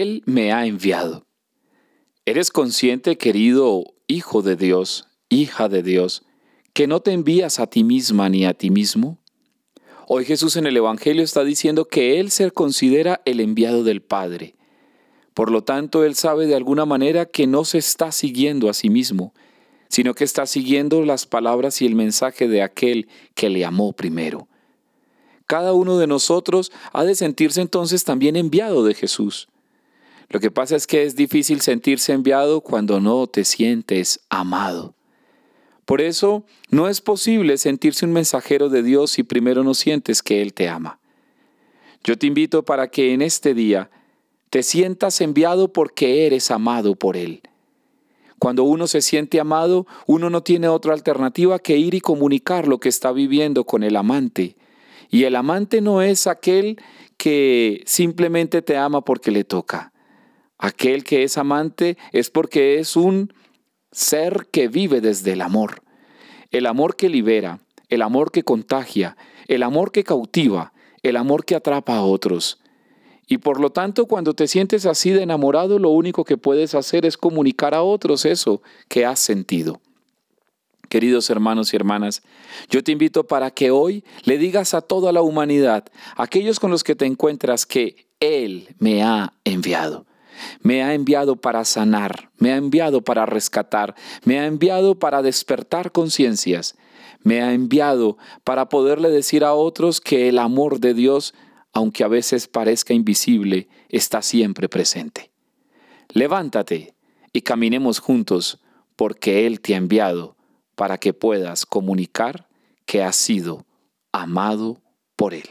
Él me ha enviado. ¿Eres consciente, querido Hijo de Dios, hija de Dios, que no te envías a ti misma ni a ti mismo? Hoy Jesús en el Evangelio está diciendo que Él se considera el enviado del Padre. Por lo tanto, Él sabe de alguna manera que no se está siguiendo a sí mismo, sino que está siguiendo las palabras y el mensaje de aquel que le amó primero. Cada uno de nosotros ha de sentirse entonces también enviado de Jesús. Lo que pasa es que es difícil sentirse enviado cuando no te sientes amado. Por eso no es posible sentirse un mensajero de Dios si primero no sientes que Él te ama. Yo te invito para que en este día te sientas enviado porque eres amado por Él. Cuando uno se siente amado, uno no tiene otra alternativa que ir y comunicar lo que está viviendo con el amante. Y el amante no es aquel que simplemente te ama porque le toca. Aquel que es amante es porque es un ser que vive desde el amor. El amor que libera, el amor que contagia, el amor que cautiva, el amor que atrapa a otros. Y por lo tanto, cuando te sientes así de enamorado, lo único que puedes hacer es comunicar a otros eso que has sentido. Queridos hermanos y hermanas, yo te invito para que hoy le digas a toda la humanidad, aquellos con los que te encuentras, que Él me ha enviado. Me ha enviado para sanar, me ha enviado para rescatar, me ha enviado para despertar conciencias, me ha enviado para poderle decir a otros que el amor de Dios, aunque a veces parezca invisible, está siempre presente. Levántate y caminemos juntos porque Él te ha enviado para que puedas comunicar que has sido amado por Él.